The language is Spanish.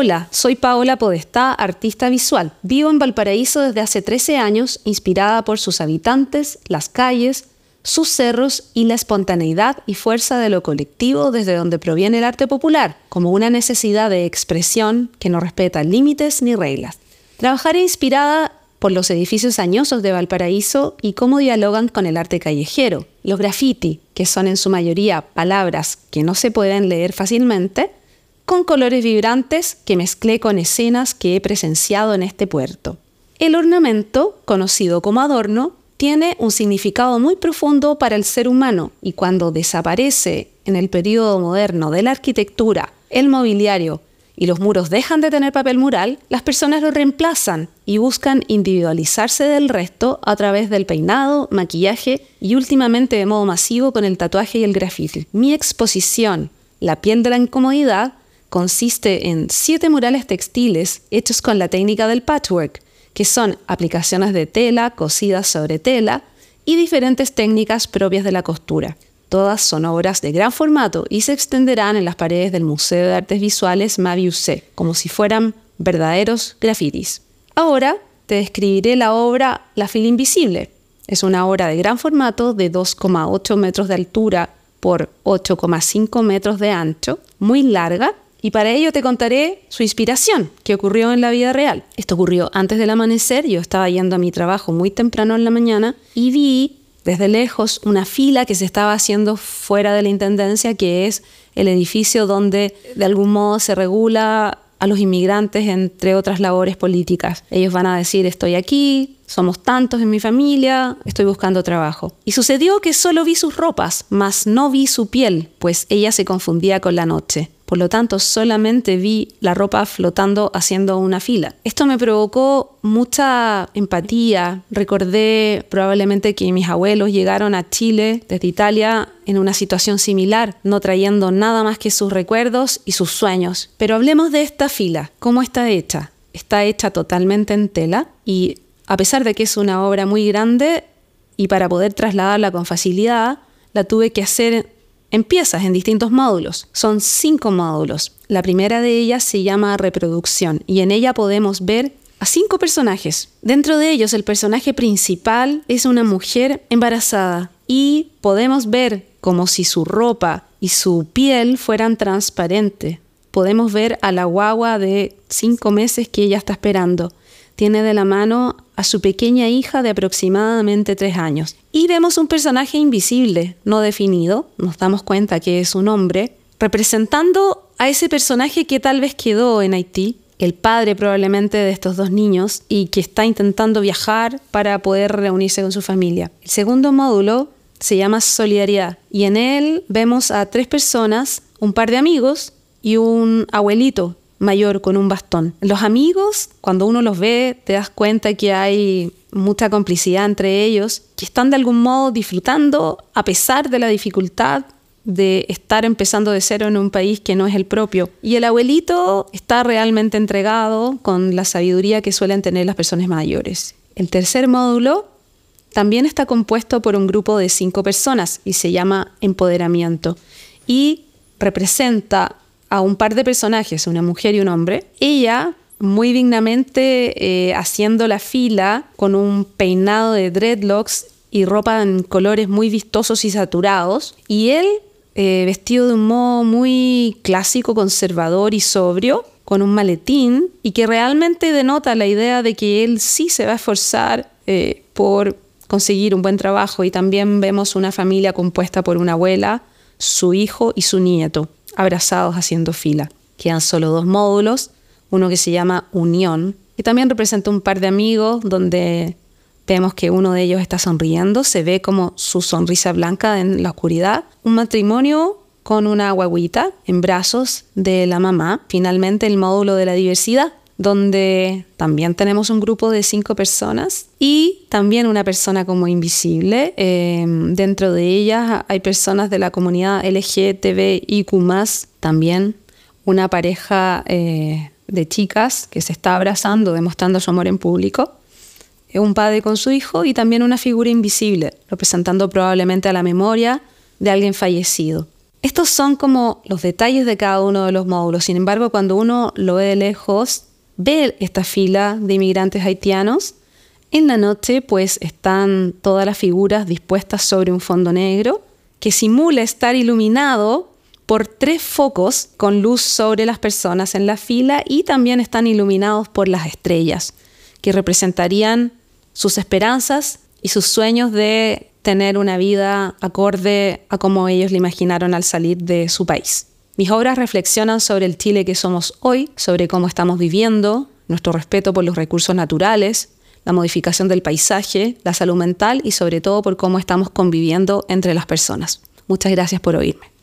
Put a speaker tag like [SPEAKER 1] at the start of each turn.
[SPEAKER 1] Hola, soy Paola Podestá, artista visual. Vivo en Valparaíso desde hace 13 años, inspirada por sus habitantes, las calles, sus cerros y la espontaneidad y fuerza de lo colectivo desde donde proviene el arte popular, como una necesidad de expresión que no respeta límites ni reglas. Trabajaré inspirada por los edificios añosos de Valparaíso y cómo dialogan con el arte callejero. Los graffiti, que son en su mayoría palabras que no se pueden leer fácilmente, con colores vibrantes que mezclé con escenas que he presenciado en este puerto. El ornamento, conocido como adorno, tiene un significado muy profundo para el ser humano y cuando desaparece en el periodo moderno de la arquitectura, el mobiliario y los muros dejan de tener papel mural, las personas lo reemplazan y buscan individualizarse del resto a través del peinado, maquillaje y últimamente de modo masivo con el tatuaje y el grafiti. Mi exposición, La piel de la incomodidad, consiste en siete murales textiles hechos con la técnica del patchwork, que son aplicaciones de tela cosidas sobre tela y diferentes técnicas propias de la costura. Todas son obras de gran formato y se extenderán en las paredes del Museo de Artes Visuales Maviusé, como si fueran verdaderos grafitis. Ahora te describiré la obra La fila invisible. Es una obra de gran formato de 2,8 metros de altura por 8,5 metros de ancho, muy larga, y para ello te contaré su inspiración, que ocurrió en la vida real. Esto ocurrió antes del amanecer, yo estaba yendo a mi trabajo muy temprano en la mañana y vi desde lejos una fila que se estaba haciendo fuera de la Intendencia, que es el edificio donde de algún modo se regula a los inmigrantes, entre otras labores políticas. Ellos van a decir, estoy aquí, somos tantos en mi familia, estoy buscando trabajo. Y sucedió que solo vi sus ropas, mas no vi su piel, pues ella se confundía con la noche. Por lo tanto, solamente vi la ropa flotando haciendo una fila. Esto me provocó mucha empatía. Recordé probablemente que mis abuelos llegaron a Chile desde Italia en una situación similar, no trayendo nada más que sus recuerdos y sus sueños. Pero hablemos de esta fila. ¿Cómo está hecha? Está hecha totalmente en tela y a pesar de que es una obra muy grande y para poder trasladarla con facilidad, la tuve que hacer en piezas, en distintos módulos. Son cinco módulos. La primera de ellas se llama reproducción y en ella podemos ver a cinco personajes. Dentro de ellos el personaje principal es una mujer embarazada y podemos ver como si su ropa y su piel fueran transparentes. Podemos ver a la guagua de cinco meses que ella está esperando tiene de la mano a su pequeña hija de aproximadamente tres años. Y vemos un personaje invisible, no definido, nos damos cuenta que es un hombre, representando a ese personaje que tal vez quedó en Haití, el padre probablemente de estos dos niños, y que está intentando viajar para poder reunirse con su familia. El segundo módulo se llama Solidaridad, y en él vemos a tres personas, un par de amigos y un abuelito mayor con un bastón. Los amigos, cuando uno los ve, te das cuenta que hay mucha complicidad entre ellos, que están de algún modo disfrutando a pesar de la dificultad de estar empezando de cero en un país que no es el propio. Y el abuelito está realmente entregado con la sabiduría que suelen tener las personas mayores. El tercer módulo también está compuesto por un grupo de cinco personas y se llama empoderamiento y representa a un par de personajes, una mujer y un hombre. Ella muy dignamente eh, haciendo la fila con un peinado de dreadlocks y ropa en colores muy vistosos y saturados. Y él eh, vestido de un modo muy clásico, conservador y sobrio, con un maletín, y que realmente denota la idea de que él sí se va a esforzar eh, por conseguir un buen trabajo. Y también vemos una familia compuesta por una abuela, su hijo y su nieto abrazados haciendo fila. Quedan solo dos módulos, uno que se llama Unión, y también representa un par de amigos donde vemos que uno de ellos está sonriendo, se ve como su sonrisa blanca en la oscuridad, un matrimonio con una guaguita en brazos de la mamá, finalmente el módulo de la diversidad, donde también tenemos un grupo de cinco personas y también una persona como invisible. Em, dentro de ellas hay personas de la comunidad LGTBIQ, también una pareja eh, de chicas que se está abrazando, demostrando su amor en público. Un padre con su hijo y también una figura invisible, representando probablemente a la memoria de alguien fallecido. Estos son como los detalles de cada uno de los módulos. Sin embargo, cuando uno lo ve de lejos, ve esta fila de inmigrantes haitianos. En la noche, pues están todas las figuras dispuestas sobre un fondo negro que simula estar iluminado por tres focos con luz sobre las personas en la fila y también están iluminados por las estrellas, que representarían sus esperanzas y sus sueños de tener una vida acorde a como ellos le imaginaron al salir de su país. Mis obras reflexionan sobre el Chile que somos hoy, sobre cómo estamos viviendo, nuestro respeto por los recursos naturales, la modificación del paisaje, la salud mental y sobre todo por cómo estamos conviviendo entre las personas. Muchas gracias por oírme.